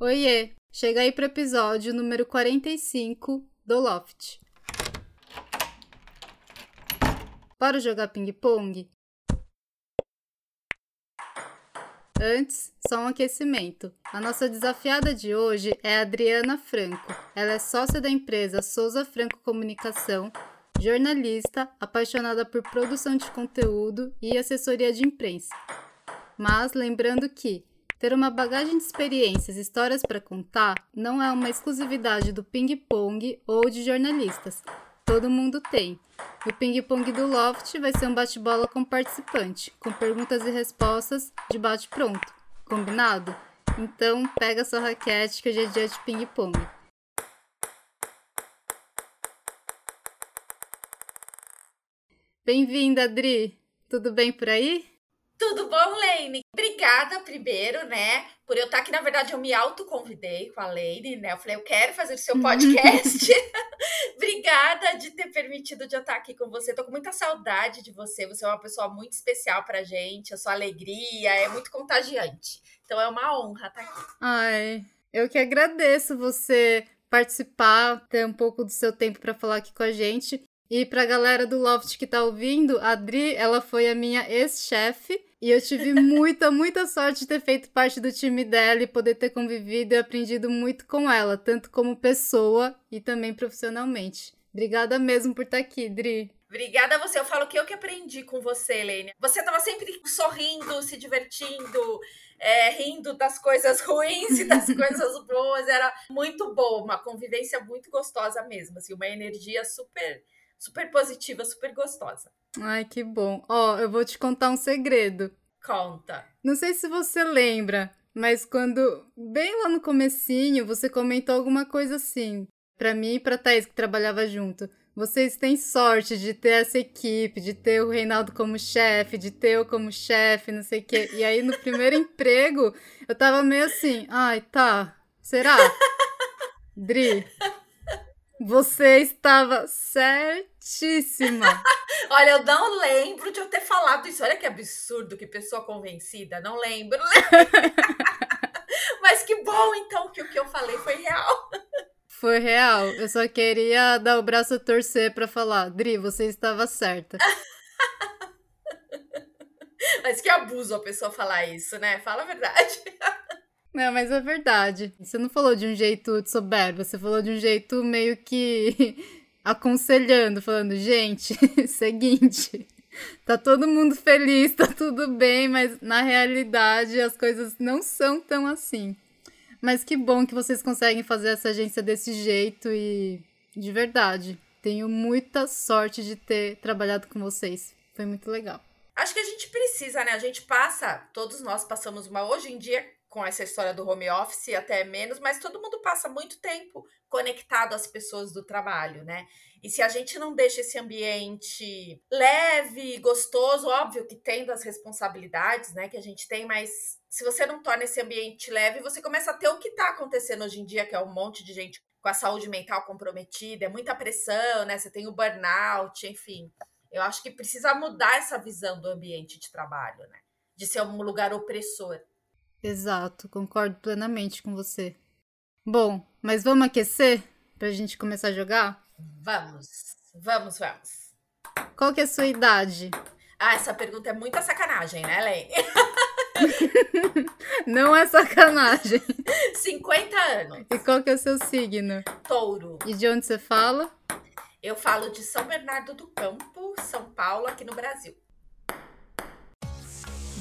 Oiê! Chega aí pro episódio número 45 do Loft. Bora jogar ping-pong? Antes, só um aquecimento. A nossa desafiada de hoje é Adriana Franco. Ela é sócia da empresa Souza Franco Comunicação, jornalista, apaixonada por produção de conteúdo e assessoria de imprensa. Mas lembrando que ter uma bagagem de experiências e histórias para contar não é uma exclusividade do ping-pong ou de jornalistas. Todo mundo tem. O ping-pong do Loft vai ser um bate-bola com participante, com perguntas e respostas de bate-pronto. Combinado? Então, pega sua raquete que hoje é dia de ping-pong. Bem-vinda, Adri! Tudo bem por aí? Tudo bom, Lane? Obrigada primeiro, né? Por eu estar aqui, na verdade, eu me autoconvidei com a Lane, né? Eu falei, eu quero fazer o seu podcast. Obrigada de ter permitido de eu estar aqui com você. Tô com muita saudade de você. Você é uma pessoa muito especial pra gente. A sua alegria é muito contagiante. Então é uma honra estar aqui. Ai, eu que agradeço você participar, ter um pouco do seu tempo para falar aqui com a gente. E pra galera do Loft que tá ouvindo, a Adri, ela foi a minha ex-chefe. E eu tive muita, muita sorte de ter feito parte do time dela e poder ter convivido e aprendido muito com ela, tanto como pessoa e também profissionalmente. Obrigada mesmo por estar tá aqui, Dri. Obrigada a você. Eu falo que eu que aprendi com você, Helene. Você tava sempre sorrindo, se divertindo, é, rindo das coisas ruins e das coisas boas. Era muito bom, uma convivência muito gostosa mesmo, assim, uma energia super super positiva, super gostosa. Ai, que bom. Ó, oh, eu vou te contar um segredo. Conta. Não sei se você lembra, mas quando bem lá no comecinho, você comentou alguma coisa assim, para mim e para Thaís que trabalhava junto. Vocês têm sorte de ter essa equipe, de ter o Reinaldo como chefe, de ter eu como chefe, não sei o quê. E aí, no primeiro emprego, eu tava meio assim, ai, tá, será? Dri, você estava certíssima. Olha, eu não lembro de eu ter falado isso. Olha que absurdo, que pessoa convencida. Não lembro. Mas que bom, então, que o que eu falei foi real. Foi real. Eu só queria dar o braço a torcer para falar. Dri, você estava certa. Mas que abuso a pessoa falar isso, né? Fala a verdade. Não, mas é verdade. Você não falou de um jeito de soberbo, você falou de um jeito meio que aconselhando, falando, gente, seguinte, tá todo mundo feliz, tá tudo bem, mas na realidade as coisas não são tão assim. Mas que bom que vocês conseguem fazer essa agência desse jeito e de verdade, tenho muita sorte de ter trabalhado com vocês. Foi muito legal. Acho que a gente precisa, né? A gente passa, todos nós passamos uma hoje em dia com essa história do home office, até menos, mas todo mundo passa muito tempo conectado às pessoas do trabalho, né? E se a gente não deixa esse ambiente leve, gostoso, óbvio que tendo as responsabilidades, né, que a gente tem, mas se você não torna esse ambiente leve, você começa a ter o que está acontecendo hoje em dia, que é um monte de gente com a saúde mental comprometida, é muita pressão, né? Você tem o burnout, enfim. Eu acho que precisa mudar essa visão do ambiente de trabalho, né? De ser um lugar opressor. Exato, concordo plenamente com você. Bom, mas vamos aquecer pra gente começar a jogar? Vamos, vamos, vamos. Qual que é a sua idade? Ah, essa pergunta é muita sacanagem, né, Lene? Não é sacanagem. 50 anos. E qual que é o seu signo? Touro. E de onde você fala? Eu falo de São Bernardo do Campo, São Paulo, aqui no Brasil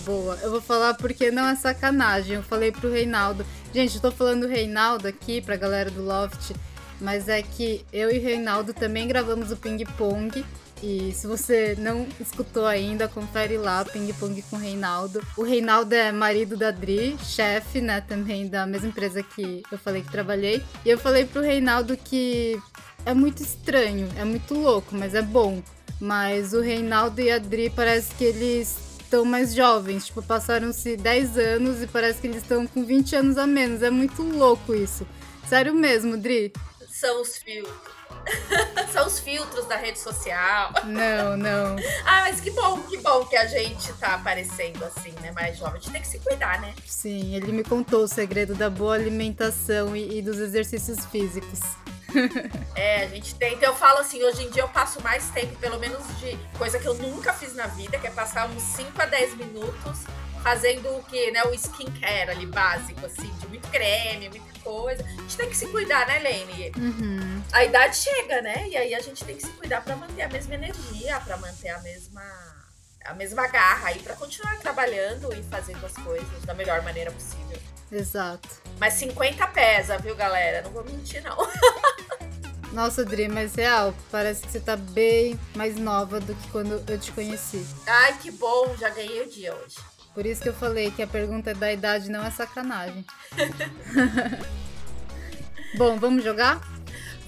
boa. Eu vou falar porque não é sacanagem. Eu falei pro Reinaldo. Gente, eu tô falando Reinaldo aqui pra galera do Loft, mas é que eu e o Reinaldo também gravamos o Ping Pong. E se você não escutou ainda, confere lá Ping Pong com o Reinaldo. O Reinaldo é marido da Dri, chefe, né, também da mesma empresa que eu falei que trabalhei. E eu falei pro Reinaldo que é muito estranho, é muito louco, mas é bom. Mas o Reinaldo e a Dri parece que eles estão mais jovens. Tipo, passaram-se 10 anos e parece que eles estão com 20 anos a menos. É muito louco isso. Sério mesmo, Dri. São os filtros. São os filtros da rede social. Não, não. ah, mas que bom, que bom que a gente tá aparecendo assim, né? Mais jovem. A gente tem que se cuidar, né? Sim, ele me contou o segredo da boa alimentação e, e dos exercícios físicos. é, a gente tem. Então eu falo assim, hoje em dia eu passo mais tempo, pelo menos de coisa que eu nunca fiz na vida, que é passar uns 5 a 10 minutos fazendo o que, né? O skincare ali básico, assim, de muito creme, muita coisa. A gente tem que se cuidar, né, Lene? Uhum. A idade chega, né? E aí a gente tem que se cuidar para manter a mesma energia, para manter a mesma a mesma garra aí para continuar trabalhando e fazendo as coisas da melhor maneira possível. Exato. Mas 50 pesa, viu, galera? Não vou mentir, não. Nossa, Dri, mas real, parece que você tá bem mais nova do que quando eu te conheci. Ai, que bom, já ganhei o dia hoje. Por isso que eu falei que a pergunta da idade não é sacanagem. Bom, vamos jogar?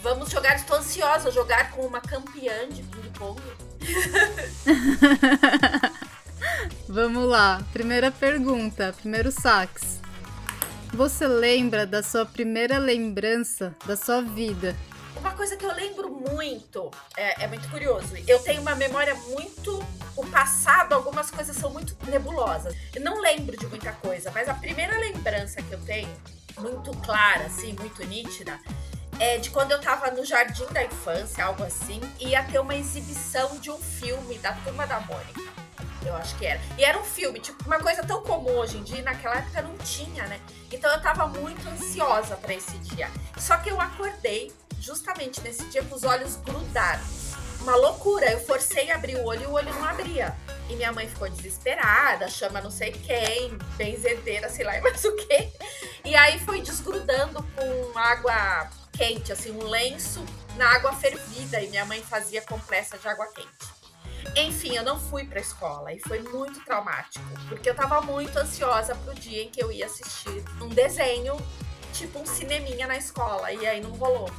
Vamos jogar, estou ansiosa, jogar com uma campeã de ping-pong. vamos lá, primeira pergunta, primeiro sax. Você lembra da sua primeira lembrança da sua vida? Uma coisa que eu lembro muito, é, é, muito curioso. Eu tenho uma memória muito. O passado, algumas coisas são muito nebulosas. Eu não lembro de muita coisa, mas a primeira lembrança que eu tenho, muito clara, assim, muito nítida, é de quando eu tava no jardim da infância, algo assim, ia ter uma exibição de um filme da Turma da Mônica. Eu acho que era. E era um filme, tipo, uma coisa tão comum hoje em dia, naquela época não tinha, né? Então eu tava muito ansiosa para esse dia. Só que eu acordei justamente nesse dia com os olhos grudados. Uma loucura. Eu forcei a abrir o olho e o olho não abria. E minha mãe ficou desesperada, chama não sei quem, benzedeira, sei lá mais o quê. E aí foi desgrudando com água quente, assim, um lenço na água fervida. E minha mãe fazia compressa de água quente. Enfim, eu não fui pra escola e foi muito traumático, porque eu tava muito ansiosa pro dia em que eu ia assistir um desenho, tipo um cineminha na escola, e aí não rolou.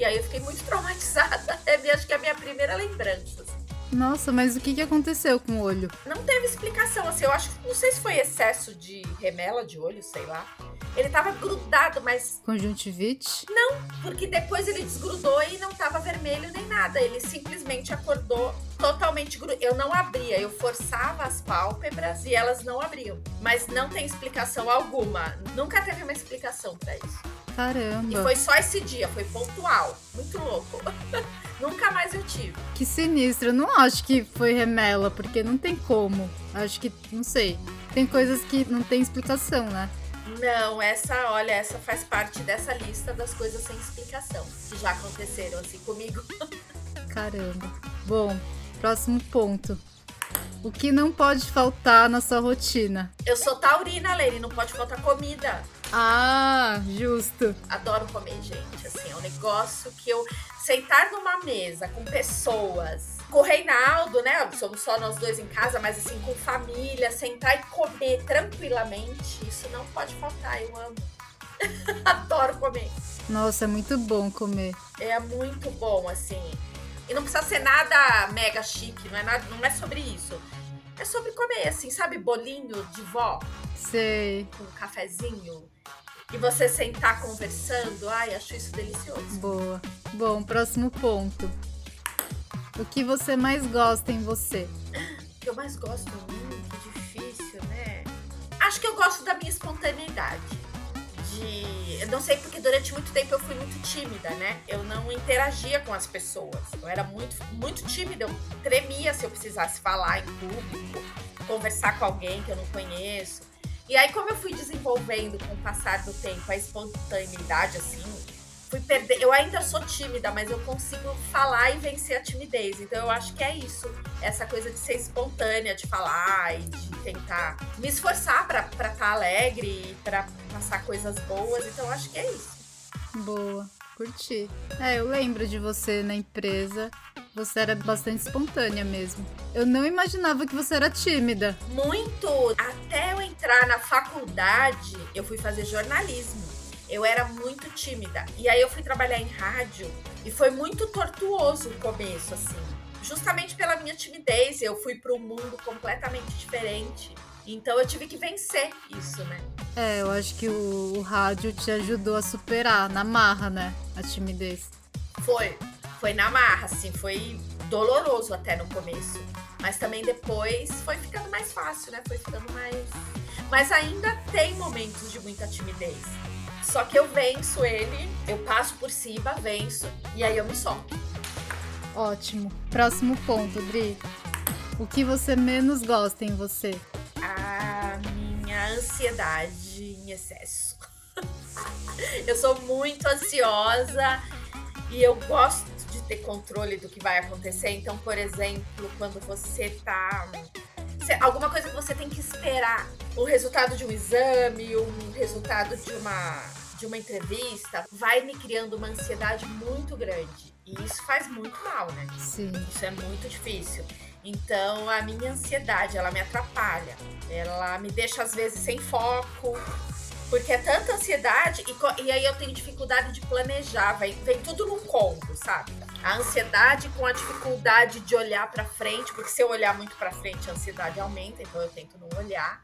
E aí eu fiquei muito traumatizada. É, acho que é a minha primeira lembrança. Assim. Nossa, mas o que, que aconteceu com o olho? Não teve explicação, assim, eu acho, não sei se foi excesso de remela de olho, sei lá. Ele tava grudado, mas. Conjuntivite? Não, porque depois ele desgrudou e não tava vermelho nem nada. Ele simplesmente acordou totalmente grudado. Eu não abria, eu forçava as pálpebras e elas não abriam. Mas não tem explicação alguma. Nunca teve uma explicação para isso. Caramba. E foi só esse dia, foi pontual. Muito louco. Nunca mais eu tive. Que sinistro. Eu não acho que foi remela, porque não tem como. Acho que, não sei. Tem coisas que não tem explicação, né? Não, essa, olha, essa faz parte dessa lista das coisas sem explicação que já aconteceram assim comigo. Caramba. Bom, próximo ponto. O que não pode faltar na sua rotina? Eu sou taurina, Lene, não pode faltar comida. Ah, justo. Adoro comer, gente. Assim, é um negócio que eu sentar numa mesa com pessoas, com o Reinaldo, né? Somos só nós dois em casa, mas assim, com família, sentar e comer tranquilamente, isso não pode faltar. Eu amo. Adoro comer. Nossa, é muito bom comer. É muito bom, assim. E não precisa ser nada mega chique, não é, nada, não é sobre isso. É sobre comer, assim, sabe, bolinho de vó? Sei. Com um cafezinho e você sentar conversando. Ai, acho isso delicioso. Boa. Bom, próximo ponto. O que você mais gosta em você? O que eu mais gosto em mim? Que difícil, né? Acho que eu gosto da minha espontaneidade. De. Eu não sei porque durante muito tempo eu fui muito tímida, né? Eu não interagia com as pessoas. Eu era muito, muito tímida. Eu tremia se eu precisasse falar em público, conversar com alguém que eu não conheço. E aí, como eu fui desenvolvendo com o passar do tempo a espontaneidade, assim, fui perder. Eu ainda sou tímida, mas eu consigo falar e vencer a timidez. Então eu acho que é isso. Essa coisa de ser espontânea, de falar e de tentar me esforçar para estar tá alegre e para passar coisas boas. Então eu acho que é isso. Boa, curti. É, eu lembro de você na empresa você era bastante espontânea mesmo. Eu não imaginava que você era tímida. Muito! Até eu entrar na faculdade, eu fui fazer jornalismo. Eu era muito tímida. E aí eu fui trabalhar em rádio e foi muito tortuoso o começo, assim. Justamente pela minha timidez, eu fui para um mundo completamente diferente. Então eu tive que vencer isso, né? É, eu acho que o, o rádio te ajudou a superar na marra, né? A timidez. Foi, Foi na marra, assim, foi doloroso até no começo. Mas também depois foi ficando mais fácil, né? Foi ficando mais. Mas ainda tem momentos de muita timidez. Só que eu venço ele, eu passo por cima, venço, e aí eu me solto. Ótimo. Próximo ponto, Dri. O que você menos gosta em você? Ansiedade em excesso. eu sou muito ansiosa e eu gosto de ter controle do que vai acontecer. Então, por exemplo, quando você tá. Alguma coisa que você tem que esperar. O resultado de um exame, um resultado de uma, de uma entrevista, vai me criando uma ansiedade muito grande. E isso faz muito mal, né? Sim. Isso é muito difícil. Então, a minha ansiedade, ela me atrapalha. Ela me deixa, às vezes, sem foco. Porque é tanta ansiedade e, e aí eu tenho dificuldade de planejar. Vem, vem tudo num combo, sabe? A ansiedade com a dificuldade de olhar para frente. Porque se eu olhar muito para frente, a ansiedade aumenta. Então, eu tento não olhar.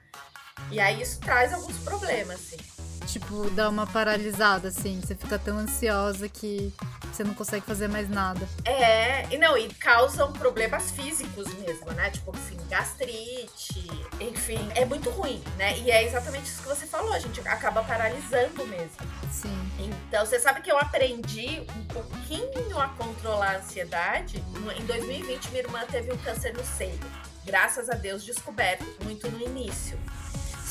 E aí, isso traz alguns problemas, assim tipo, dá uma paralisada, assim. Você fica tão ansiosa que você não consegue fazer mais nada. É, e não, e causam problemas físicos mesmo, né? Tipo assim, gastrite, enfim, é muito ruim, né? E é exatamente isso que você falou, a gente acaba paralisando mesmo. Sim. Então, você sabe que eu aprendi um pouquinho a controlar a ansiedade. Em 2020, minha irmã teve um câncer no seio. Graças a Deus, descoberto muito no início.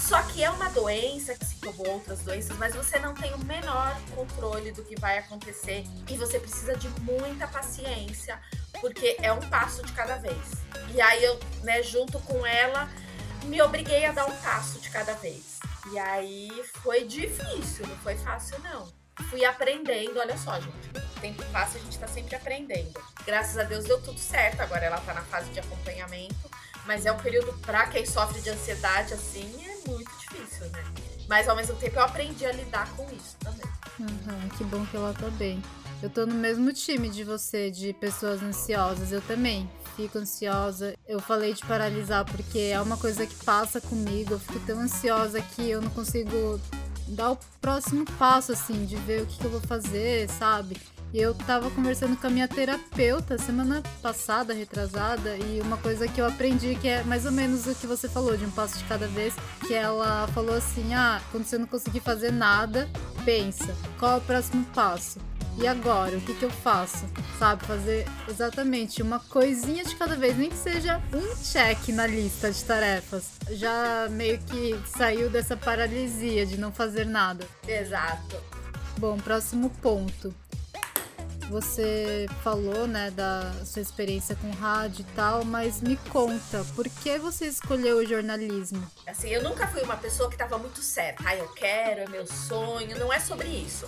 Só que é uma doença, assim como outras doenças, mas você não tem o menor controle do que vai acontecer e você precisa de muita paciência, porque é um passo de cada vez. E aí eu, né, junto com ela, me obriguei a dar um passo de cada vez. E aí foi difícil, não foi fácil não. Fui aprendendo, olha só, gente. O tempo passa, a gente tá sempre aprendendo. Graças a Deus deu tudo certo. Agora ela tá na fase de acompanhamento. Mas é um período pra quem sofre de ansiedade, assim, é muito difícil, né? Mas ao mesmo tempo eu aprendi a lidar com isso também. Uhum, que bom que ela tá bem. Eu tô no mesmo time de você, de pessoas ansiosas. Eu também fico ansiosa. Eu falei de paralisar porque é uma coisa que passa comigo. Eu fico tão ansiosa que eu não consigo dar o próximo passo, assim, de ver o que, que eu vou fazer, sabe? Eu tava conversando com a minha terapeuta semana passada, retrasada, e uma coisa que eu aprendi que é mais ou menos o que você falou, de um passo de cada vez, que ela falou assim: "Ah, quando você não conseguir fazer nada, pensa, qual é o próximo passo?" E agora, o que, que eu faço? Sabe, fazer exatamente uma coisinha de cada vez, nem que seja um check na lista de tarefas. Já meio que saiu dessa paralisia de não fazer nada. Exato. Bom, próximo ponto. Você falou, né, da sua experiência com rádio e tal, mas me conta, por que você escolheu o jornalismo? Assim, eu nunca fui uma pessoa que estava muito certa. Ah, eu quero, é meu sonho. Não é sobre isso.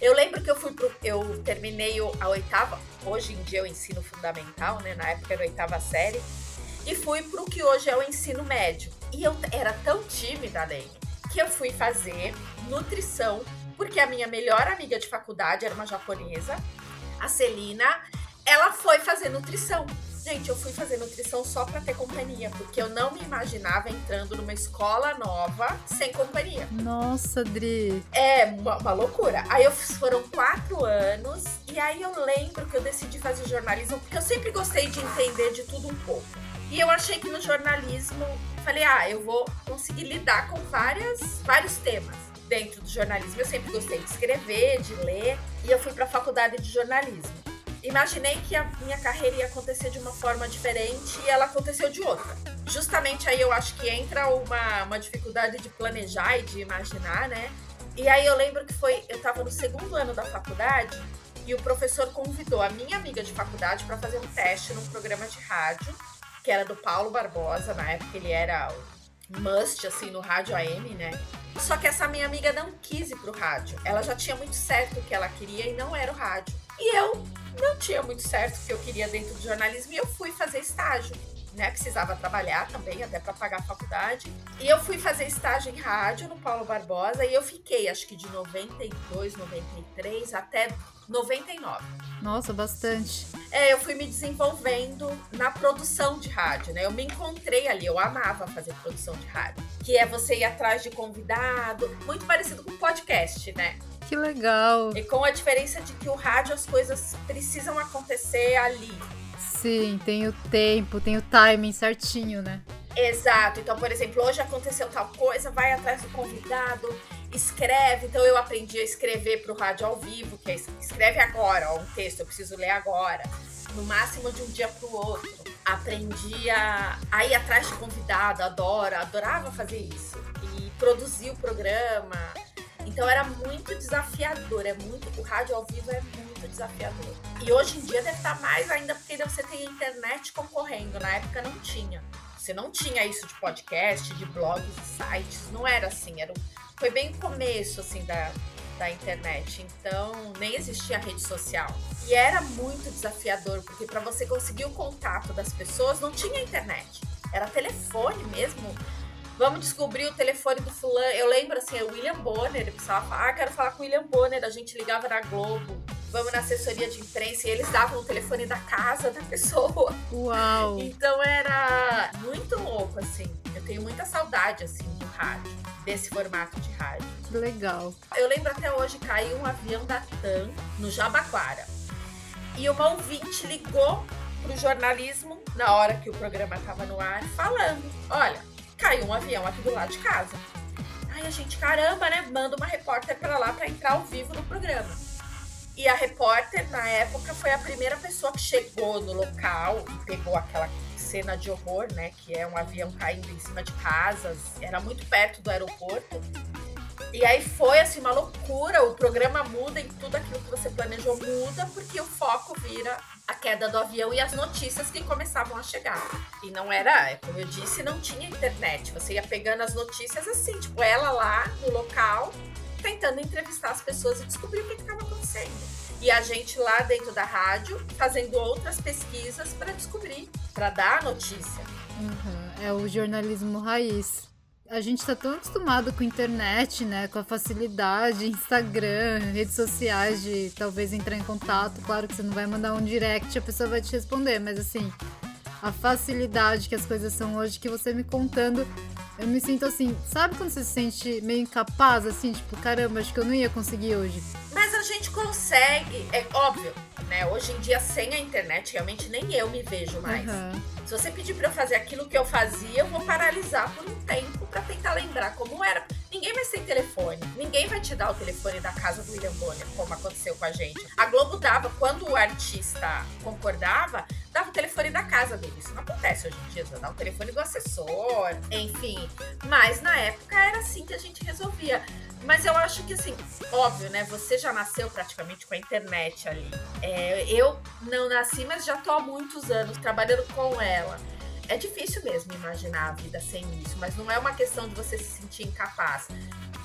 Eu lembro que eu fui pro. Eu terminei a oitava. Hoje em dia eu ensino fundamental, né? Na época era a oitava série. E fui pro que hoje é o ensino médio. E eu era tão tímida, Lene, que eu fui fazer nutrição, porque a minha melhor amiga de faculdade era uma japonesa a Celina, ela foi fazer nutrição. Gente, eu fui fazer nutrição só para ter companhia, porque eu não me imaginava entrando numa escola nova sem companhia. Nossa, Dri. É uma, uma loucura. Aí eu foram quatro anos e aí eu lembro que eu decidi fazer jornalismo porque eu sempre gostei de entender de tudo um pouco. E eu achei que no jornalismo, falei, ah, eu vou conseguir lidar com várias, vários temas dentro do jornalismo. Eu sempre gostei de escrever, de ler, e eu fui para a faculdade de jornalismo. Imaginei que a minha carreira ia acontecer de uma forma diferente e ela aconteceu de outra. Justamente aí eu acho que entra uma, uma dificuldade de planejar e de imaginar, né? E aí eu lembro que foi, eu estava no segundo ano da faculdade e o professor convidou a minha amiga de faculdade para fazer um teste num programa de rádio, que era do Paulo Barbosa, na época ele era must, assim, no rádio AM, né? Só que essa minha amiga não quis ir pro rádio. Ela já tinha muito certo o que ela queria e não era o rádio. E eu não tinha muito certo o que eu queria dentro do jornalismo e eu fui fazer estágio. Né, precisava trabalhar também, até para pagar a faculdade. E eu fui fazer estágio em rádio no Paulo Barbosa e eu fiquei, acho que de 92, 93 até 99. Nossa, bastante. É, eu fui me desenvolvendo na produção de rádio, né? Eu me encontrei ali, eu amava fazer produção de rádio. Que é você ir atrás de convidado, muito parecido com podcast, né? Que legal. E com a diferença de que o rádio as coisas precisam acontecer ali. Sim, tem o tempo, tem o timing certinho, né? Exato. Então, por exemplo, hoje aconteceu tal coisa, vai atrás do convidado, escreve. Então, eu aprendi a escrever para o rádio ao vivo, que é escreve agora, ó, um texto, eu preciso ler agora. No máximo de um dia para o outro. Aprendi a, a ir atrás de convidado, adoro, adorava fazer isso. E produzir o programa. Então era muito desafiador, é muito. O rádio ao vivo é muito desafiador. E hoje em dia deve estar mais ainda porque você tem a internet concorrendo. Na época não tinha. Você não tinha isso de podcast, de blogs, sites, não era assim, era foi bem o começo assim da, da internet, então nem existia rede social. E era muito desafiador, porque para você conseguir o contato das pessoas não tinha internet. Era telefone mesmo. Vamos descobrir o telefone do fulano. Eu lembro assim, o William Bonner, ele precisava falar, ah, quero falar com o William Bonner, a gente ligava na Globo vamos na assessoria de imprensa e eles davam o telefone da casa da pessoa. Uau! Então era muito louco, assim. Eu tenho muita saudade, assim, do rádio, desse formato de rádio. Que legal. Eu lembro até hoje, caiu um avião da TAM no Jabaquara. E uma ouvinte ligou pro jornalismo na hora que o programa tava no ar, falando: Olha, caiu um avião aqui do lado de casa. Aí a gente, caramba, né? Manda uma repórter para lá para entrar ao vivo no programa. E a repórter, na época, foi a primeira pessoa que chegou no local e pegou aquela cena de horror, né? Que é um avião caindo em cima de casas. Era muito perto do aeroporto. E aí foi assim uma loucura, o programa muda e tudo aquilo que você planejou muda, porque o foco vira a queda do avião e as notícias que começavam a chegar. E não era, é como eu disse, não tinha internet. Você ia pegando as notícias assim, tipo, ela lá no local, tentando entrevistar as pessoas e descobrir o que estava acontecendo. E a gente lá dentro da rádio fazendo outras pesquisas para descobrir, para dar a notícia. Uhum. É o jornalismo raiz. A gente está tão acostumado com a internet, né? Com a facilidade, Instagram, redes sociais de talvez entrar em contato. Claro que você não vai mandar um direct, a pessoa vai te responder, mas assim, a facilidade que as coisas são hoje, que você me contando, eu me sinto assim, sabe quando você se sente meio incapaz, assim, tipo, caramba, acho que eu não ia conseguir hoje. Mas a gente consegue, é óbvio, né? Hoje em dia, sem a internet, realmente nem eu me vejo mais. Uhum. Se você pedir para eu fazer aquilo que eu fazia, eu vou paralisar por um tempo para tentar lembrar como era. Ninguém mais tem telefone. Ninguém vai te dar o telefone da casa do William Bonner, como aconteceu com a gente. A Globo dava, quando o artista concordava, dava o telefone da casa dele. Isso não acontece hoje em dia, dá o telefone do assessor, enfim. Mas na época era assim que a gente resolvia. Mas eu acho que, assim, óbvio, né? Você já nasceu praticamente com a internet ali. É, eu não nasci, mas já tô há muitos anos trabalhando com ela. É difícil mesmo imaginar a vida sem isso, mas não é uma questão de você se sentir incapaz.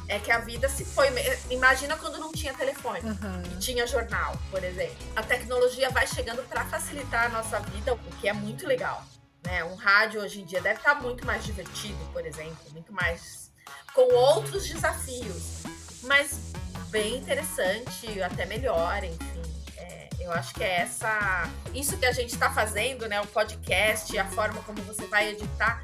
É que a vida se foi. Imagina quando não tinha telefone, uhum. tinha jornal, por exemplo. A tecnologia vai chegando para facilitar a nossa vida, o que é muito legal. Né? Um rádio hoje em dia deve estar muito mais divertido, por exemplo, muito mais com outros desafios, mas bem interessante, até melhor, enfim. Eu acho que é essa. Isso que a gente está fazendo, né? O podcast, a forma como você vai editar.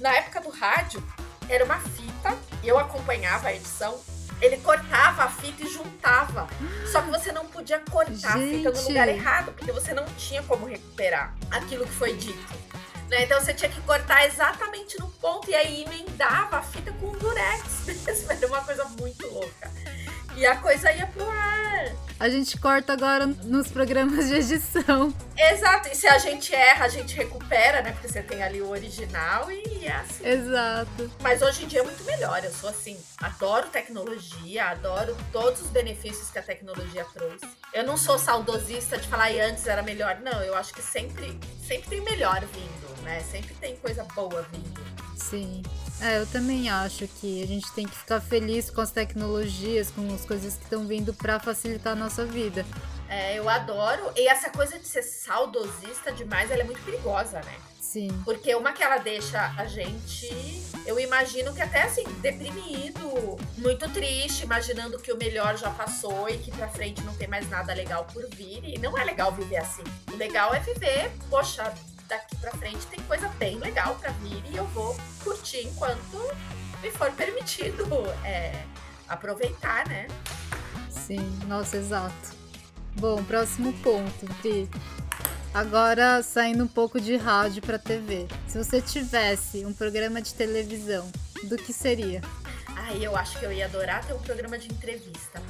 Na época do rádio, era uma fita, eu acompanhava a edição, ele cortava a fita e juntava. Só que você não podia cortar Gente. a fita no lugar errado, porque você não tinha como recuperar aquilo que foi dito. Né? Então você tinha que cortar exatamente no ponto e aí emendava a fita com um durex mesmo. Era uma coisa muito louca. E a coisa ia pro ar. A gente corta agora nos programas de edição. Exato. E se a gente erra, a gente recupera, né? Porque você tem ali o original e é assim. Exato. Mas hoje em dia é muito melhor. Eu sou assim, adoro tecnologia, adoro todos os benefícios que a tecnologia trouxe. Eu não sou saudosista de falar e antes era melhor. Não, eu acho que sempre, sempre tem melhor vindo, né? Sempre tem coisa boa vindo. Sim. É, eu também acho que a gente tem que ficar feliz com as tecnologias, com as coisas que estão vindo para facilitar a nossa vida. É, eu adoro. E essa coisa de ser saudosista demais, ela é muito perigosa, né? Sim. Porque uma que ela deixa a gente, eu imagino que até assim, deprimido, muito triste, imaginando que o melhor já passou e que pra frente não tem mais nada legal por vir. E não é legal viver assim. O legal é viver, poxa, daqui para frente tem coisa bem legal para vir e eu vou curtir enquanto me for permitido é, aproveitar, né? Sim, nossa, exato. Bom, próximo ponto, Pri. Agora saindo um pouco de rádio para TV. Se você tivesse um programa de televisão, do que seria? Ai, eu acho que eu ia adorar ter um programa de entrevista.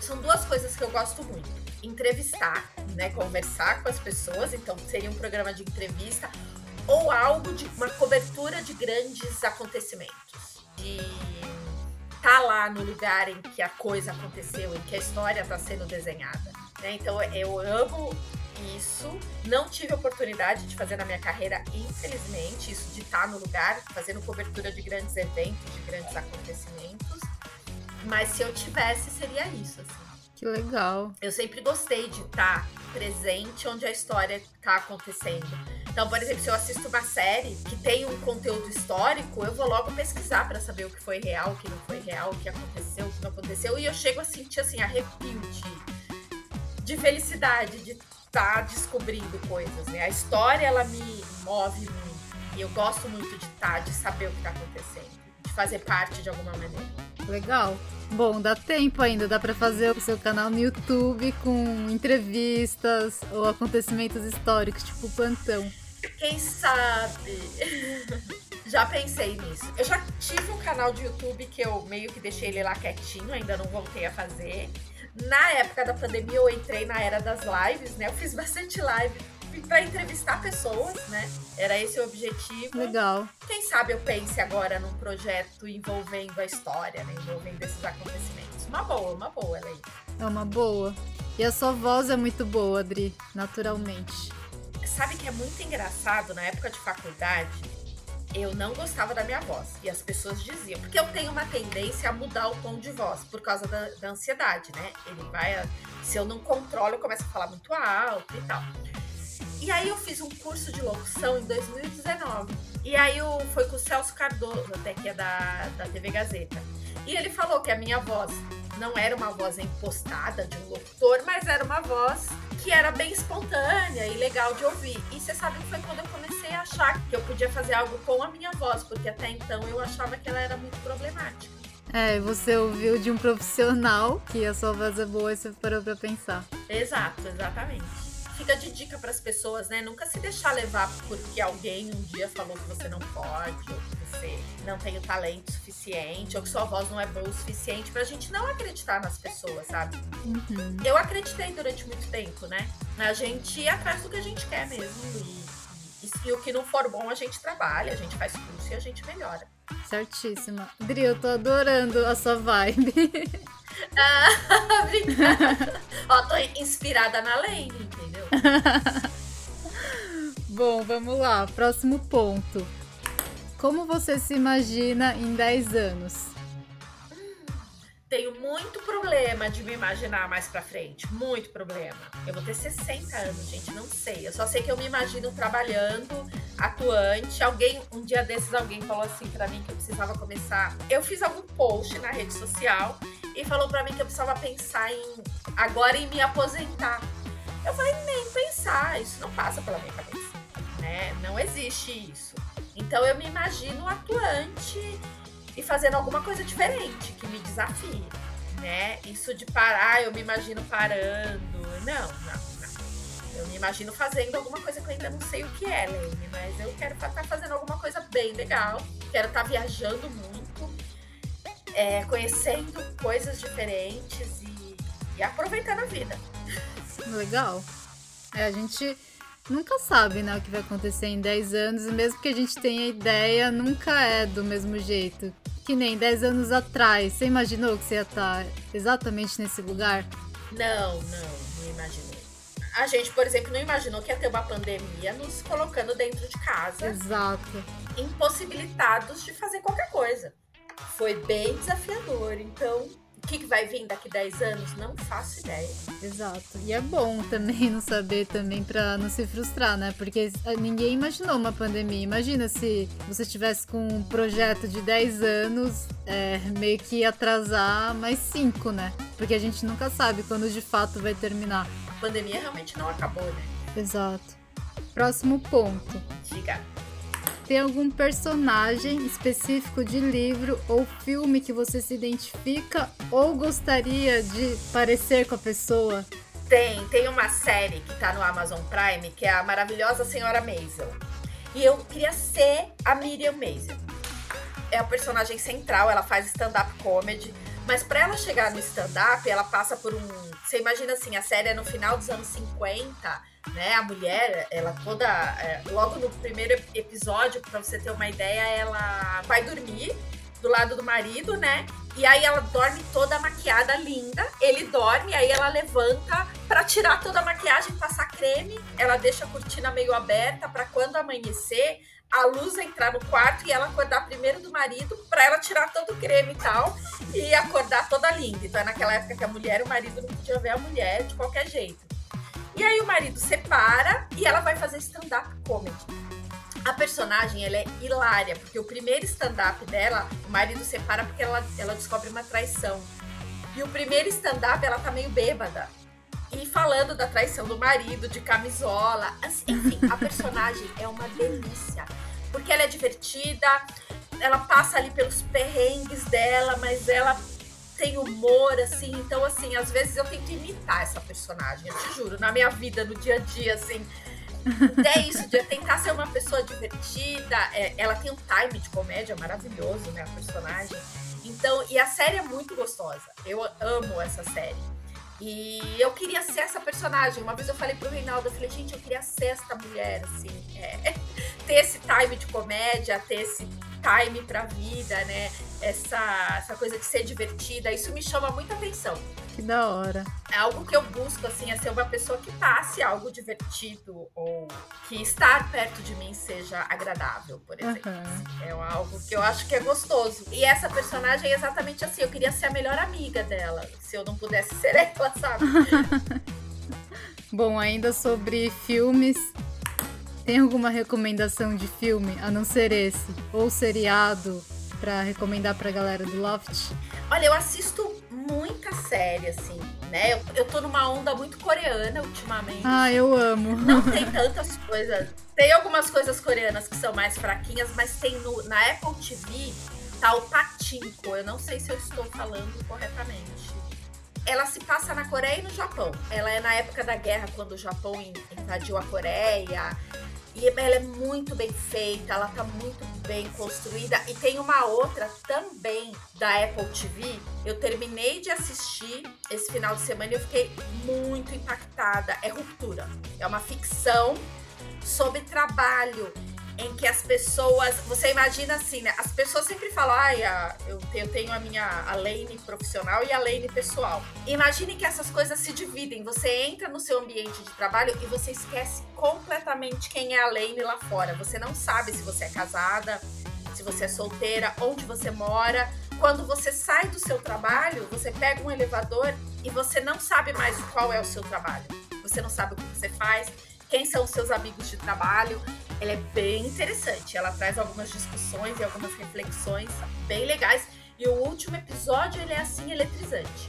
São duas coisas que eu gosto muito. Entrevistar, né, conversar com as pessoas, então seria um programa de entrevista ou algo de uma cobertura de grandes acontecimentos. De tá lá no lugar em que a coisa aconteceu, em que a história está sendo desenhada. Né? Então eu amo isso. Não tive oportunidade de fazer na minha carreira, infelizmente, isso de estar no lugar, fazendo cobertura de grandes eventos, de grandes acontecimentos. Mas se eu tivesse, seria isso, assim. Que legal. Eu sempre gostei de estar presente onde a história está acontecendo. Então, por exemplo, se eu assisto uma série que tem um conteúdo histórico, eu vou logo pesquisar para saber o que foi real, o que não foi real, o que aconteceu, o que não aconteceu, e eu chego a sentir assim arrepio de, de felicidade, de estar tá descobrindo coisas, né? A história ela me move muito. E eu gosto muito de estar, tá, de saber o que está acontecendo, de fazer parte de alguma maneira. Legal. Bom, dá tempo ainda, dá para fazer o seu canal no YouTube com entrevistas ou acontecimentos históricos, tipo plantão. Quem sabe? já pensei nisso. Eu já tive um canal de YouTube que eu meio que deixei ele lá quietinho, ainda não voltei a fazer. Na época da pandemia, eu entrei na era das lives, né? Eu fiz bastante live para entrevistar pessoas, né? Era esse o objetivo. Legal. Quem sabe eu pense agora num projeto envolvendo a história, né? Envolvendo esses acontecimentos. Uma boa, uma boa, aí. É uma boa. E a sua voz é muito boa, Adri, naturalmente. Sabe que é muito engraçado na época de faculdade? eu não gostava da minha voz. E as pessoas diziam, porque eu tenho uma tendência a mudar o tom de voz por causa da, da ansiedade, né? Ele vai. Se eu não controlo, eu começo a falar muito alto e tal. E aí eu fiz um curso de locução em 2019. E aí eu, foi com o Celso Cardoso, até que é da, da TV Gazeta. E ele falou que a minha voz não era uma voz impostada de um locutor, mas era uma voz que era bem espontânea e legal de ouvir. E você sabe que foi quando eu comecei a achar que eu podia fazer algo com a minha voz, porque até então eu achava que ela era muito problemática. É, você ouviu de um profissional que a sua voz é boa e você parou pra pensar. Exato, exatamente fica de dica para as pessoas, né? Nunca se deixar levar porque alguém um dia falou que você não pode, ou que você não tem o talento suficiente, ou que sua voz não é boa o suficiente, pra gente não acreditar nas pessoas, sabe? Uhum. Eu acreditei durante muito tempo, né? A gente ir atrás do que a gente quer mesmo. E, e, o que não for bom, a gente trabalha, a gente faz curso e a gente melhora. Certíssima. Dri, eu tô adorando a sua vibe. ah, obrigada. Ó, tô inspirada na Lane, entendeu? Bom, vamos lá. Próximo ponto. Como você se imagina em 10 anos? Tenho muito problema de me imaginar mais pra frente. Muito problema. Eu vou ter 60 anos, gente, não sei. Eu só sei que eu me imagino trabalhando, atuante. Alguém, um dia desses, alguém falou assim para mim que eu precisava começar. Eu fiz algum post na rede social e falou para mim que eu precisava pensar em agora em me aposentar. Eu falei, nem pensar, isso não passa pela minha cabeça. Né? Não existe isso. Então eu me imagino atuante e fazendo alguma coisa diferente que me desafie, né? Isso de parar, eu me imagino parando. Não, não, não. Eu me imagino fazendo alguma coisa que eu ainda não sei o que é, Lene, mas eu quero estar tá fazendo alguma coisa bem legal. Quero estar tá viajando muito, é, conhecendo coisas diferentes e, e aproveitando a vida. Legal. É, a gente nunca sabe, né, o que vai acontecer em 10 anos, e mesmo que a gente tenha ideia, nunca é do mesmo jeito. Que nem 10 anos atrás, você imaginou que você ia estar exatamente nesse lugar? Não, não, não imaginei. A gente, por exemplo, não imaginou que ia ter uma pandemia nos colocando dentro de casa. Exato. Impossibilitados de fazer qualquer coisa. Foi bem desafiador, então o que, que vai vir daqui 10 anos? Não faço ideia. Exato. E é bom também não saber também para não se frustrar, né? Porque ninguém imaginou uma pandemia. Imagina se você estivesse com um projeto de 10 anos, é, meio que atrasar mais 5, né? Porque a gente nunca sabe quando de fato vai terminar. A pandemia realmente não acabou, né? Exato. Próximo ponto. Diga. Tem algum personagem específico de livro ou filme que você se identifica ou gostaria de parecer com a pessoa? Tem, tem uma série que tá no Amazon Prime que é a maravilhosa Senhora Maisel. E eu queria ser a Miriam Maisel. É o personagem central, ela faz stand-up comedy. Mas para ela chegar no stand-up, ela passa por um. Você imagina assim, a série é no final dos anos 50, né? A mulher, ela toda. É, logo no primeiro episódio, para você ter uma ideia, ela vai dormir do lado do marido, né? E aí ela dorme toda maquiada, linda. Ele dorme, aí ela levanta para tirar toda a maquiagem, passar creme. Ela deixa a cortina meio aberta para quando amanhecer, a luz entrar no quarto e ela acordar primeiro do marido para ela tirar todo o creme e tal e acordar toda linda. Então é naquela época que a mulher, o marido não podia ver a mulher de qualquer jeito. E aí o marido separa e ela vai fazer stand-up comedy. A personagem, ela é hilária, porque o primeiro stand-up dela, o marido separa porque ela, ela descobre uma traição. E o primeiro stand-up, ela tá meio bêbada. E falando da traição do marido, de camisola. Assim, enfim, a personagem é uma delícia. Porque ela é divertida, ela passa ali pelos perrengues dela, mas ela tem humor, assim. Então, assim, às vezes eu tento imitar essa personagem, eu te juro, na minha vida, no dia a dia, assim. É isso, de tentar ser uma pessoa divertida. É, ela tem um time de comédia maravilhoso, né? A personagem. Então, e a série é muito gostosa. Eu amo essa série. E eu queria ser essa personagem. Uma vez eu falei pro Reinaldo, eu falei, gente, eu queria ser esta mulher, assim. É, ter esse time de comédia, ter esse time pra vida, né? Essa, essa coisa de ser divertida, isso me chama muita atenção. Que da hora. É algo que eu busco, assim, é ser uma pessoa que passe algo divertido ou que estar perto de mim seja agradável, por exemplo. Uhum. É algo que eu acho que é gostoso. E essa personagem é exatamente assim, eu queria ser a melhor amiga dela, se eu não pudesse ser ela, sabe? Bom, ainda sobre filmes, tem alguma recomendação de filme, a não ser esse? Ou seriado, para recomendar pra galera do Loft? Olha, eu assisto muita série, assim, né? Eu, eu tô numa onda muito coreana ultimamente. Ah, eu amo. Não tem tantas coisas. Tem algumas coisas coreanas que são mais fraquinhas, mas tem no, na Apple TV tá o Patinco. Eu não sei se eu estou falando corretamente ela se passa na Coreia e no Japão. Ela é na época da guerra, quando o Japão invadiu a Coreia. E ela é muito bem feita, ela tá muito bem construída. E tem uma outra também da Apple TV. Eu terminei de assistir esse final de semana e eu fiquei muito impactada. É Ruptura. É uma ficção sobre trabalho em que as pessoas. Você imagina assim, né? As pessoas sempre falam, ai, ah, eu, eu tenho a minha a lane profissional e a lane pessoal. Imagine que essas coisas se dividem. Você entra no seu ambiente de trabalho e você esquece completamente quem é a lane lá fora. Você não sabe se você é casada, se você é solteira, onde você mora. Quando você sai do seu trabalho, você pega um elevador e você não sabe mais qual é o seu trabalho. Você não sabe o que você faz, quem são os seus amigos de trabalho. Ela é bem interessante. Ela traz algumas discussões e algumas reflexões bem legais. E o último episódio, ele é assim, eletrizante.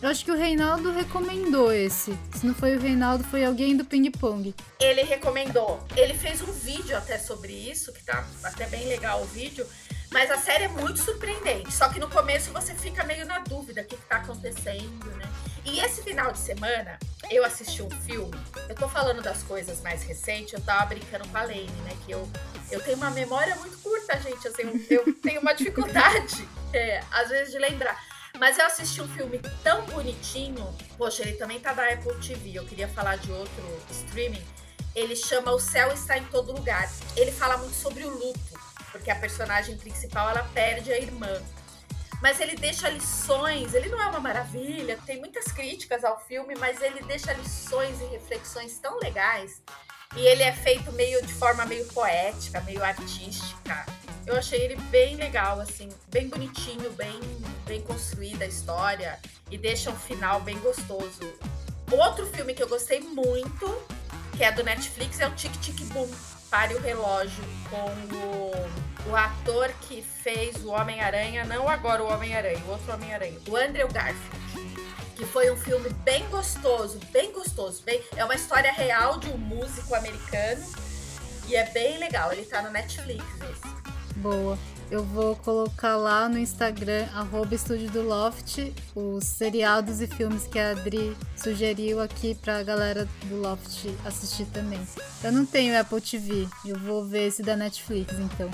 Eu acho que o Reinaldo recomendou esse. Se não foi o Reinaldo, foi alguém do Ping Pong. Ele recomendou. Ele fez um vídeo até sobre isso, que tá até bem legal o vídeo. Mas a série é muito surpreendente. Só que no começo você fica meio na dúvida o que, que tá acontecendo, né? E esse final de semana, eu assisti um filme. Eu tô falando das coisas mais recentes, eu tava brincando com a Lane, né? Que eu, eu tenho uma memória muito curta, gente. Assim, eu tenho uma dificuldade, é, às vezes, de lembrar. Mas eu assisti um filme tão bonitinho. Poxa, ele também tá da Apple TV. Eu queria falar de outro streaming. Ele chama O Céu Está em Todo Lugar. Ele fala muito sobre o luto, porque a personagem principal ela perde a irmã mas ele deixa lições. Ele não é uma maravilha, tem muitas críticas ao filme, mas ele deixa lições e reflexões tão legais. E ele é feito meio de forma meio poética, meio artística. Eu achei ele bem legal, assim, bem bonitinho, bem, bem construída a história e deixa um final bem gostoso. Outro filme que eu gostei muito, que é do Netflix, é o Tic Tic Boom Pare o Relógio, com o, o ator que fez o Homem-Aranha, não agora o Homem-Aranha, o outro Homem-Aranha, o Andrew Garfield. Que foi um filme bem gostoso, bem gostoso. Bem, é uma história real de um músico americano E é bem legal, ele tá no Netflix. Boa. Eu vou colocar lá no Instagram, arroba Estúdio do Loft, os seriados e filmes que a Adri sugeriu aqui pra galera do Loft assistir também. Eu não tenho Apple TV, eu vou ver esse da Netflix então.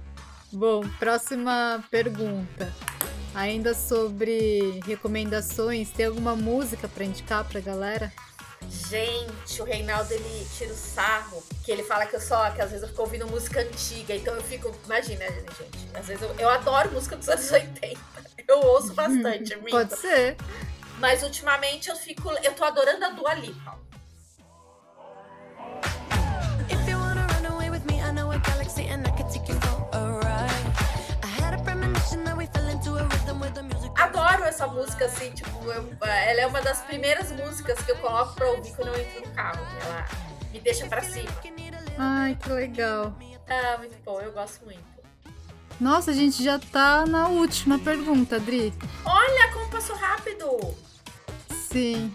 Bom, próxima pergunta. Ainda sobre recomendações, tem alguma música para indicar pra galera? Gente, o Reinaldo ele tira o sarro, que ele fala que eu só, que às vezes eu fico ouvindo música antiga, então eu fico, imagina, gente, às vezes eu, eu adoro música dos anos 80. Eu ouço bastante, amigo. Pode ser. Mas ultimamente eu fico, eu tô adorando a Dua Lipa. Adoro essa música, assim, tipo, eu, ela é uma das primeiras músicas que eu coloco pra ouvir quando eu entro no carro. Ela me deixa pra cima. Ai, que legal. Ah, muito bom, eu gosto muito. Nossa, a gente já tá na última pergunta, Adri. Olha como passou rápido! Sim.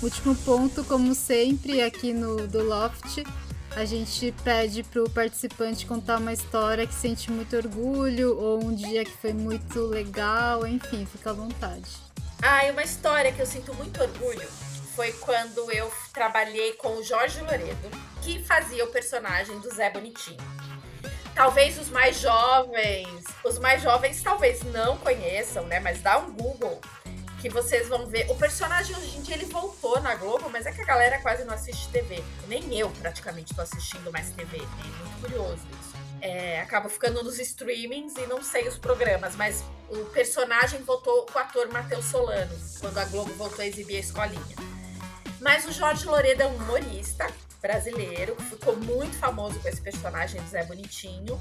Último ponto, como sempre, aqui no do Loft, a gente pede pro participante contar uma história que sente muito orgulho ou um dia que foi muito legal, enfim, fica à vontade. Ah, e uma história que eu sinto muito orgulho foi quando eu trabalhei com o Jorge Loredo, que fazia o personagem do Zé Bonitinho. Talvez os mais jovens, os mais jovens talvez não conheçam, né? Mas dá um Google que vocês vão ver. O personagem hoje em dia ele voltou na Globo, mas é que a galera quase não assiste TV. Nem eu praticamente tô assistindo mais TV. É muito curioso isso. É, acaba ficando nos streamings e não sei os programas, mas o personagem voltou com o ator Matheus Solano, quando a Globo voltou a exibir a escolinha. Mas o Jorge Loredo é um humorista brasileiro, ficou muito famoso com esse personagem do Zé Bonitinho.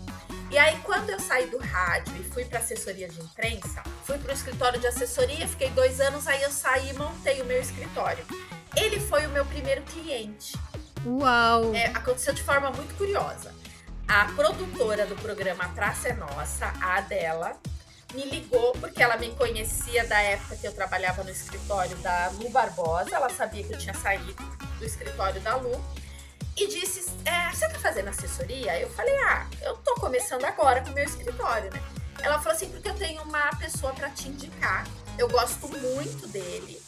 E aí, quando eu saí do rádio e fui para assessoria de imprensa, fui para o escritório de assessoria, fiquei dois anos, aí eu saí e montei o meu escritório. Ele foi o meu primeiro cliente. Uau! É, aconteceu de forma muito curiosa. A produtora do programa Praça é Nossa, a Adela, me ligou porque ela me conhecia da época que eu trabalhava no escritório da Lu Barbosa. Ela sabia que eu tinha saído do escritório da Lu e disse: é, Você tá fazendo assessoria? Eu falei: Ah, eu tô começando agora com o meu escritório, né? Ela falou assim: Porque eu tenho uma pessoa para te indicar. Eu gosto muito dele.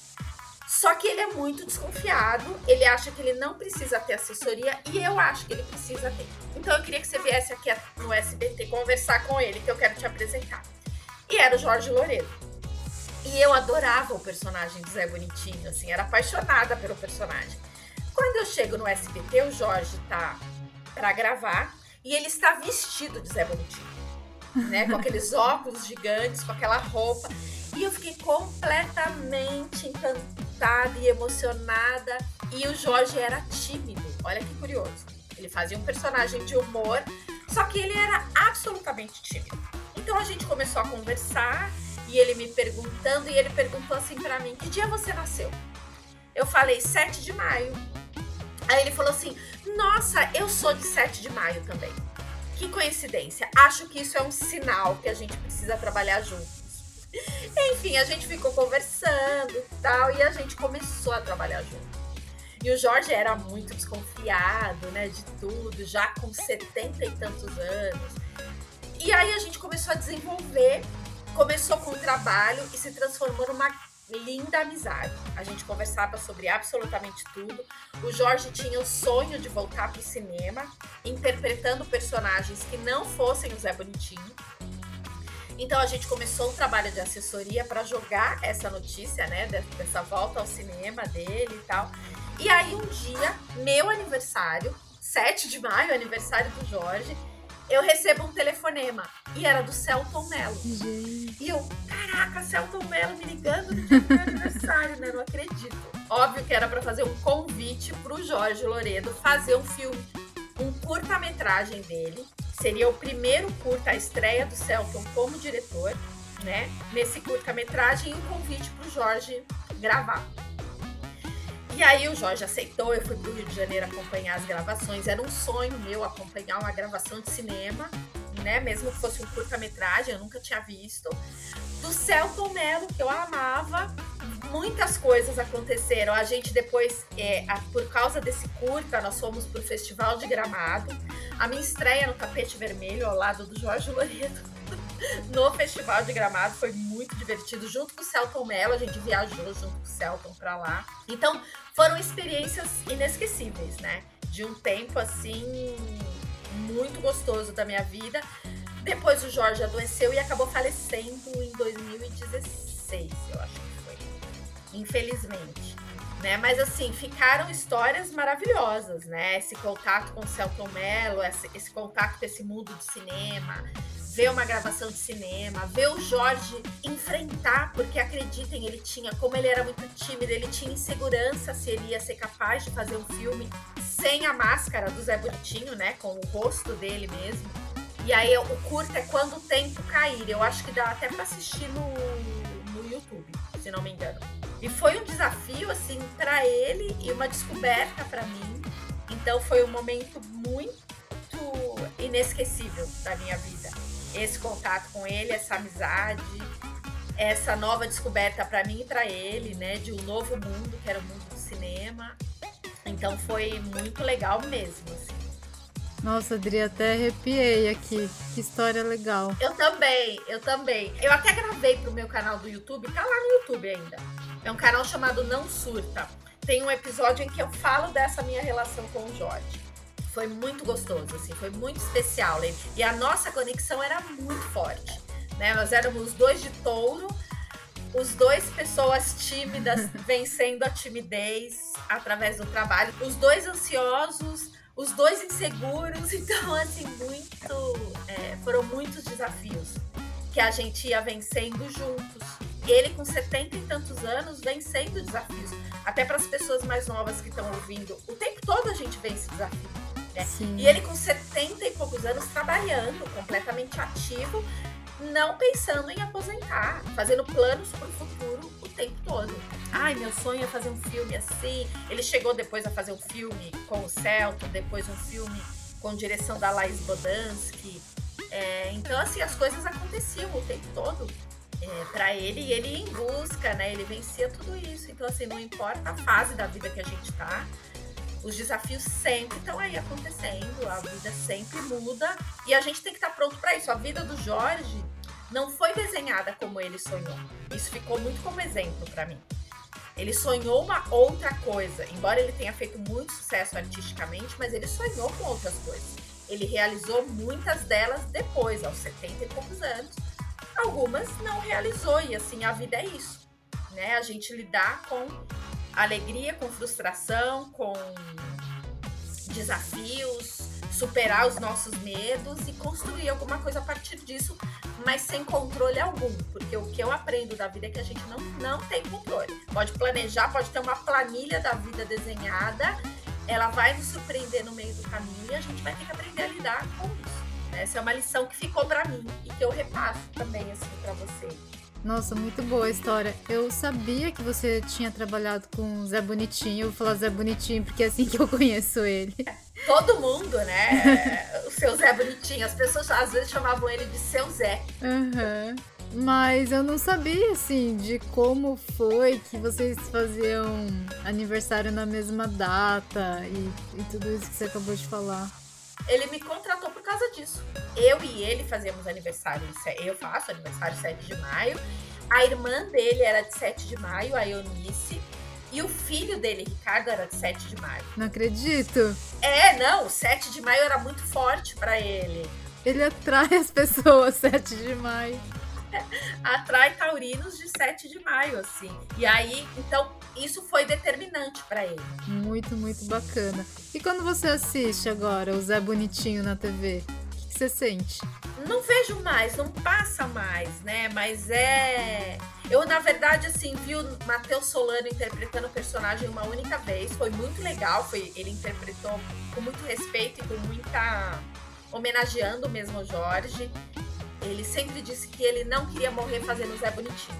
Só que ele é muito desconfiado, ele acha que ele não precisa ter assessoria e eu acho que ele precisa ter. Então eu queria que você viesse aqui no SBT conversar com ele, que eu quero te apresentar. E era o Jorge Loredo. E eu adorava o personagem do Zé Bonitinho, assim, era apaixonada pelo personagem. Quando eu chego no SBT, o Jorge tá para gravar e ele está vestido de Zé Bonitinho, né? Com aqueles óculos gigantes, com aquela roupa. E eu fiquei completamente encantada e emocionada. E o Jorge era tímido. Olha que curioso. Ele fazia um personagem de humor, só que ele era absolutamente tímido. Então a gente começou a conversar e ele me perguntando e ele perguntou assim para mim: "Que dia você nasceu?" Eu falei: "7 de maio". Aí ele falou assim: Nossa, eu sou de 7 de maio também. Que coincidência. Acho que isso é um sinal que a gente precisa trabalhar juntos. Enfim, a gente ficou conversando e tal, e a gente começou a trabalhar junto. E o Jorge era muito desconfiado, né, de tudo, já com 70 e tantos anos. E aí a gente começou a desenvolver, começou com o trabalho e se transformou numa linda amizade. A gente conversava sobre absolutamente tudo. O Jorge tinha o sonho de voltar para o cinema, interpretando personagens que não fossem o Zé Bonitinho. Então a gente começou um trabalho de assessoria para jogar essa notícia, né, dessa volta ao cinema dele e tal. E aí um dia, meu aniversário, 7 de maio, aniversário do Jorge, eu recebo um telefonema. E era do Celton Mello. Gente. E eu, caraca, Celton Mello me ligando no meu aniversário, né? Não acredito. Óbvio que era para fazer um convite pro Jorge Loredo fazer um filme, um curta-metragem dele. Seria o primeiro curta, a estreia do Celton como diretor, né? Nesse curta-metragem e um convite pro Jorge gravar. E aí o Jorge aceitou, eu fui pro Rio de Janeiro acompanhar as gravações. Era um sonho meu acompanhar uma gravação de cinema, né? Mesmo que fosse um curta-metragem, eu nunca tinha visto. Do Celton Mello, que eu amava, muitas coisas aconteceram. A gente depois, é, a, por causa desse curta, nós fomos pro Festival de Gramado. A minha estreia no tapete vermelho ao lado do Jorge Loreto no Festival de Gramado. Foi muito divertido. Junto com o Celton Mello, a gente viajou junto com o Celton pra lá. Então, foram experiências inesquecíveis, né? De um tempo assim muito gostoso da minha vida. Depois o Jorge adoeceu e acabou falecendo em 2016, eu acho que foi. Infelizmente. Né? Mas assim, ficaram histórias maravilhosas, né? Esse contato com o Celton Mello, esse, esse contato com esse mundo do cinema, ver uma gravação de cinema, ver o Jorge enfrentar, porque acreditem, ele tinha, como ele era muito tímido, ele tinha insegurança se ele ia ser capaz de fazer um filme sem a máscara do Zé Bonitinho, né? Com o rosto dele mesmo. E aí o curto é quando o tempo cair. Eu acho que dá até para assistir no, no YouTube, se não me engano. E foi um desafio assim para ele e uma descoberta para mim. Então foi um momento muito inesquecível da minha vida esse contato com ele, essa amizade, essa nova descoberta para mim e para ele, né, de um novo mundo, que era o mundo do cinema. Então foi muito legal mesmo, assim. Nossa, Adri, até arrepiei aqui. Que história legal. Eu também, eu também. Eu até gravei pro meu canal do YouTube, tá lá no YouTube ainda. É um canal chamado Não Surta. Tem um episódio em que eu falo dessa minha relação com o Jorge foi muito gostoso, assim, foi muito especial. E a nossa conexão era muito forte, né? Nós éramos dois de touro, os dois pessoas tímidas vencendo a timidez através do trabalho, os dois ansiosos, os dois inseguros. Então, assim, muito, é, foram muitos desafios que a gente ia vencendo juntos. Ele com 70 e tantos anos vencendo desafios. Até para as pessoas mais novas que estão ouvindo, o tempo todo a gente vence desafios. Né? E ele com 70 e poucos anos trabalhando, completamente ativo, não pensando em aposentar, fazendo planos para o futuro o tempo todo. Ai, meu sonho é fazer um filme assim. Ele chegou depois a fazer um filme com o Celto, depois um filme com direção da Laís Bodansky. É, então, assim, as coisas aconteciam o tempo todo é, para ele e ele ia em busca, né? Ele vencia tudo isso. Então, assim, não importa a fase da vida que a gente tá, os desafios sempre estão aí acontecendo, a vida sempre muda e a gente tem que estar tá pronto para isso. A vida do Jorge não foi desenhada como ele sonhou. Isso ficou muito como exemplo para mim. Ele sonhou uma outra coisa, embora ele tenha feito muito sucesso artisticamente, mas ele sonhou com outras coisas. Ele realizou muitas delas depois, aos 70 e poucos anos. Algumas não realizou, e assim, a vida é isso. Né? A gente lidar com alegria com frustração, com desafios, superar os nossos medos e construir alguma coisa a partir disso, mas sem controle algum, porque o que eu aprendo da vida é que a gente não, não tem controle. Pode planejar, pode ter uma planilha da vida desenhada, ela vai nos surpreender no meio do caminho e a gente vai ter que aprender a lidar com isso. Essa é uma lição que ficou para mim e que eu repasso também assim para você. Nossa, muito boa a história. Eu sabia que você tinha trabalhado com o Zé Bonitinho. Eu vou falar Zé Bonitinho porque é assim que eu conheço ele. Todo mundo, né? o seu Zé Bonitinho. As pessoas às vezes chamavam ele de seu Zé. Uhum. Mas eu não sabia, assim, de como foi que vocês faziam aniversário na mesma data e, e tudo isso que você acabou de falar. Ele me contratou por causa disso. Eu e ele fazíamos aniversário, eu faço aniversário 7 de maio. A irmã dele era de 7 de maio, a Eunice. E o filho dele, Ricardo, era de 7 de maio. Não acredito. É, não, 7 de maio era muito forte para ele. Ele atrai as pessoas 7 de maio. atrai taurinos de 7 de maio, assim. E aí, então, isso foi determinante para ele. Muito, muito bacana. E quando você assiste agora o Zé Bonitinho na TV, o que, você sente? Não vejo mais, não passa mais, né? Mas é. Eu, na verdade, assim, vi o Matheus Solano interpretando o personagem uma única vez. Foi muito legal. Foi, ele interpretou com muito respeito e com muita. homenageando mesmo o Jorge. Ele sempre disse que ele não queria morrer fazendo Zé Bonitinho.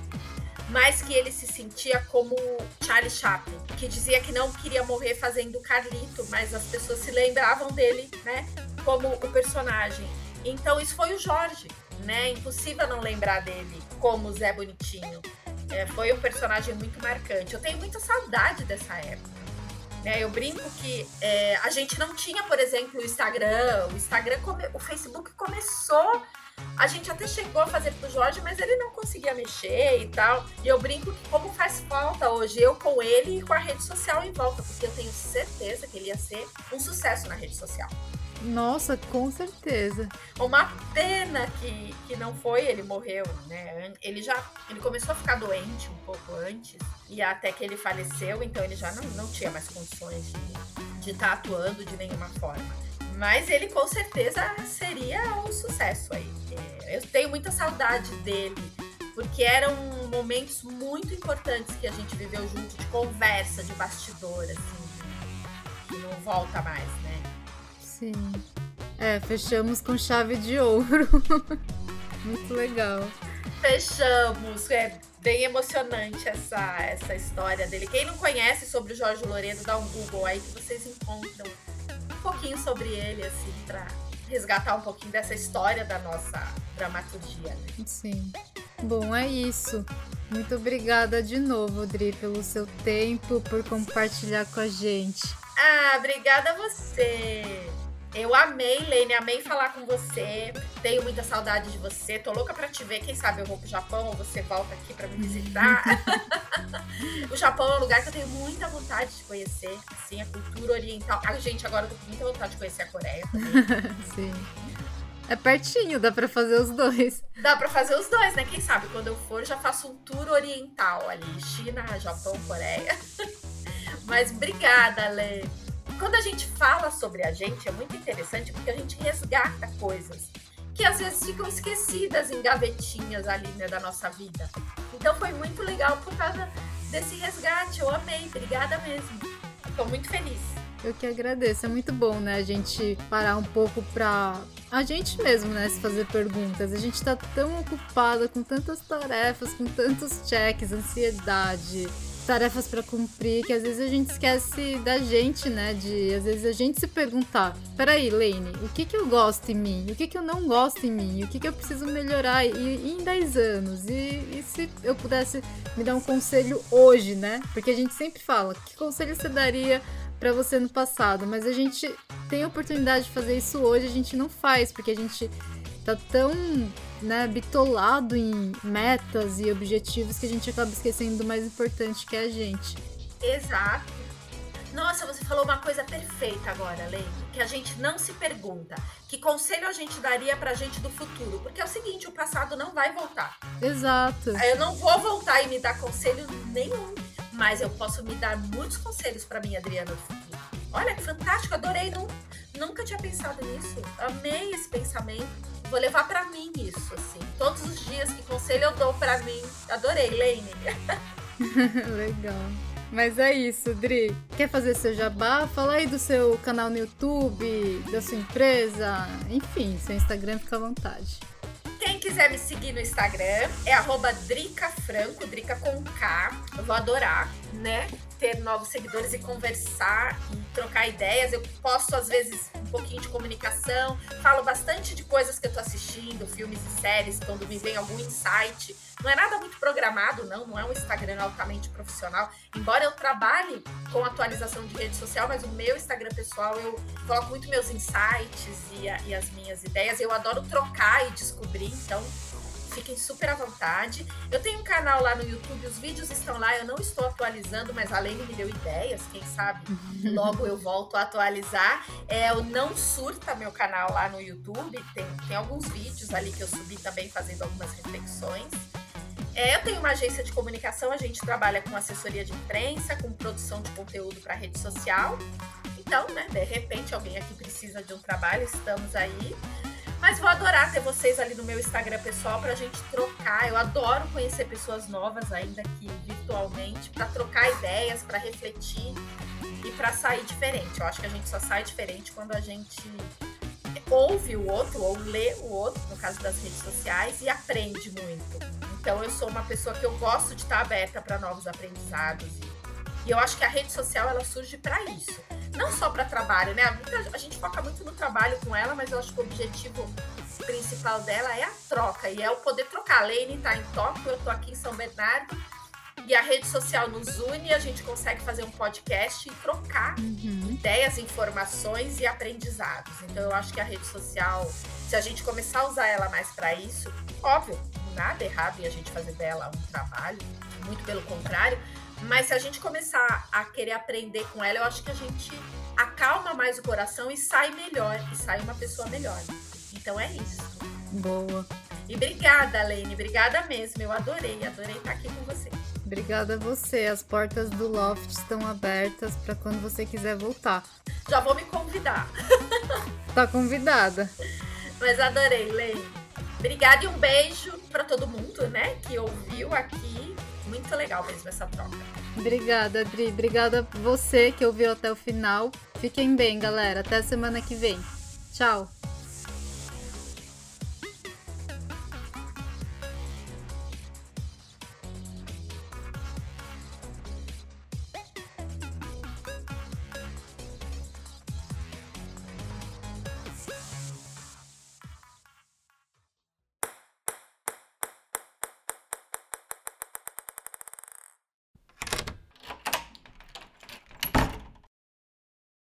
Mas que ele se sentia como Charlie Chaplin, que dizia que não queria morrer fazendo Carlito, mas as pessoas se lembravam dele, né, como o personagem. Então isso foi o Jorge, né? Impossível não lembrar dele como Zé Bonitinho. É, foi um personagem muito marcante. Eu tenho muita saudade dessa época. Né? Eu brinco que é, a gente não tinha, por exemplo, o Instagram. O Instagram, come, o Facebook começou. A gente até chegou a fazer pro Jorge, mas ele não conseguia mexer e tal. E eu brinco que como faz falta hoje eu com ele e com a rede social em volta, porque eu tenho certeza que ele ia ser um sucesso na rede social. Nossa, com certeza. Uma pena que, que não foi, ele morreu, né? Ele já ele começou a ficar doente um pouco antes, e até que ele faleceu, então ele já não, não tinha mais condições de estar tá atuando de nenhuma forma. Mas ele com certeza seria um sucesso aí. Eu tenho muita saudade dele, porque eram momentos muito importantes que a gente viveu junto, de conversa, de bastidor, assim, que não volta mais, né? Sim. É, fechamos com chave de ouro. Muito legal. Fechamos. É bem emocionante essa, essa história dele. Quem não conhece sobre o Jorge Loredo, dá um Google aí que vocês encontram um pouquinho sobre ele, assim, pra resgatar um pouquinho dessa história da nossa dramaturgia. Né? Sim. Bom, é isso. Muito obrigada de novo, Dri, pelo seu tempo, por compartilhar com a gente. Ah, obrigada a você. Eu amei, Lene, amei falar com você. Tenho muita saudade de você. Tô louca pra te ver. Quem sabe eu vou pro Japão ou você volta aqui pra me visitar. o Japão é um lugar que eu tenho muita vontade de conhecer. Assim, a cultura oriental. A gente, agora eu tô com muita vontade de conhecer a Coreia Sim. É pertinho, dá pra fazer os dois. Dá pra fazer os dois, né? Quem sabe quando eu for, já faço um tour oriental ali. China, Japão, Coreia. Mas obrigada, Lene quando a gente fala sobre a gente, é muito interessante porque a gente resgata coisas que às vezes ficam esquecidas em gavetinhas ali né, da nossa vida. Então foi muito legal por causa desse resgate. Eu amei, obrigada mesmo. Estou muito feliz. Eu que agradeço. É muito bom, né, a gente parar um pouco pra a gente mesmo, né, se fazer perguntas. A gente tá tão ocupada com tantas tarefas, com tantos cheques, ansiedade, tarefas para cumprir, que às vezes a gente esquece da gente, né? De às vezes a gente se perguntar: peraí, Lane, o que, que eu gosto em mim? O que, que eu não gosto em mim? O que, que eu preciso melhorar e, e em 10 anos? E, e, se eu pudesse me dar um conselho hoje, né? Porque a gente sempre fala: que conselho você daria para você no passado? Mas a gente tem a oportunidade de fazer isso hoje, a gente não faz, porque a gente tá tão né, bitolado em metas e objetivos que a gente acaba esquecendo do mais importante que é a gente. Exato. Nossa, você falou uma coisa perfeita agora, Leide, que a gente não se pergunta que conselho a gente daria pra gente do futuro, porque é o seguinte, o passado não vai voltar. Exato. Eu não vou voltar e me dar conselho nenhum, mas eu posso me dar muitos conselhos para minha Adriana do futuro. Olha que fantástico, adorei, não, nunca tinha pensado nisso. Amei esse pensamento vou levar para mim isso, assim. Todos os dias que conselho eu dou para mim. Adorei, Lane. Legal. Mas é isso, Dri. Quer fazer seu jabá? Fala aí do seu canal no YouTube, da sua empresa, enfim, seu Instagram fica à vontade. Quem quiser me seguir no Instagram é arroba Drica Franco, Drica com K. Eu vou adorar, né? Ter novos seguidores e conversar e trocar ideias. Eu posto, às vezes, um pouquinho de comunicação, falo bastante de coisas que eu tô assistindo, filmes e séries, quando me vem algum insight. Não é nada muito programado, não, não é um Instagram altamente profissional. Embora eu trabalhe com atualização de rede social, mas o meu Instagram pessoal eu coloco muito meus insights e, a, e as minhas ideias. Eu adoro trocar e descobrir, então Fiquem super à vontade. Eu tenho um canal lá no YouTube, os vídeos estão lá, eu não estou atualizando, mas a Lene me deu ideias, quem sabe logo eu volto a atualizar. É o Não Surta, meu canal lá no YouTube, tem, tem alguns vídeos ali que eu subi também fazendo algumas reflexões. É, eu tenho uma agência de comunicação, a gente trabalha com assessoria de imprensa, com produção de conteúdo para rede social. Então, né, de repente alguém aqui precisa de um trabalho, estamos aí. Mas vou adorar ter vocês ali no meu Instagram pessoal pra gente trocar. Eu adoro conhecer pessoas novas, ainda aqui virtualmente, para trocar ideias, para refletir e para sair diferente. Eu acho que a gente só sai diferente quando a gente ouve o outro ou lê o outro, no caso das redes sociais, e aprende muito. Então eu sou uma pessoa que eu gosto de estar aberta para novos aprendizados. E eu acho que a rede social ela surge para isso não só para trabalho, né? A gente foca muito no trabalho com ela, mas eu acho que o objetivo principal dela é a troca e é o poder trocar. A Lane tá em Tóquio, eu tô aqui em São Bernardo E a rede social nos une a gente consegue fazer um podcast e trocar uhum. ideias, informações e aprendizados. Então eu acho que a rede social, se a gente começar a usar ela mais para isso, óbvio, nada errado em a gente fazer dela um trabalho, muito pelo contrário, mas se a gente começar a querer aprender com ela, eu acho que a gente acalma mais o coração e sai melhor, e sai uma pessoa melhor. Então é isso. Boa. E obrigada, Lene, obrigada mesmo. Eu adorei, adorei estar aqui com você. Obrigada a você. As portas do Loft estão abertas para quando você quiser voltar. Já vou me convidar. tá convidada. Mas adorei, Lene. Obrigada e um beijo para todo mundo, né, que ouviu aqui. Muito legal mesmo essa troca. Obrigada, Adri. Obrigada você que ouviu até o final. Fiquem bem, galera. Até semana que vem. Tchau.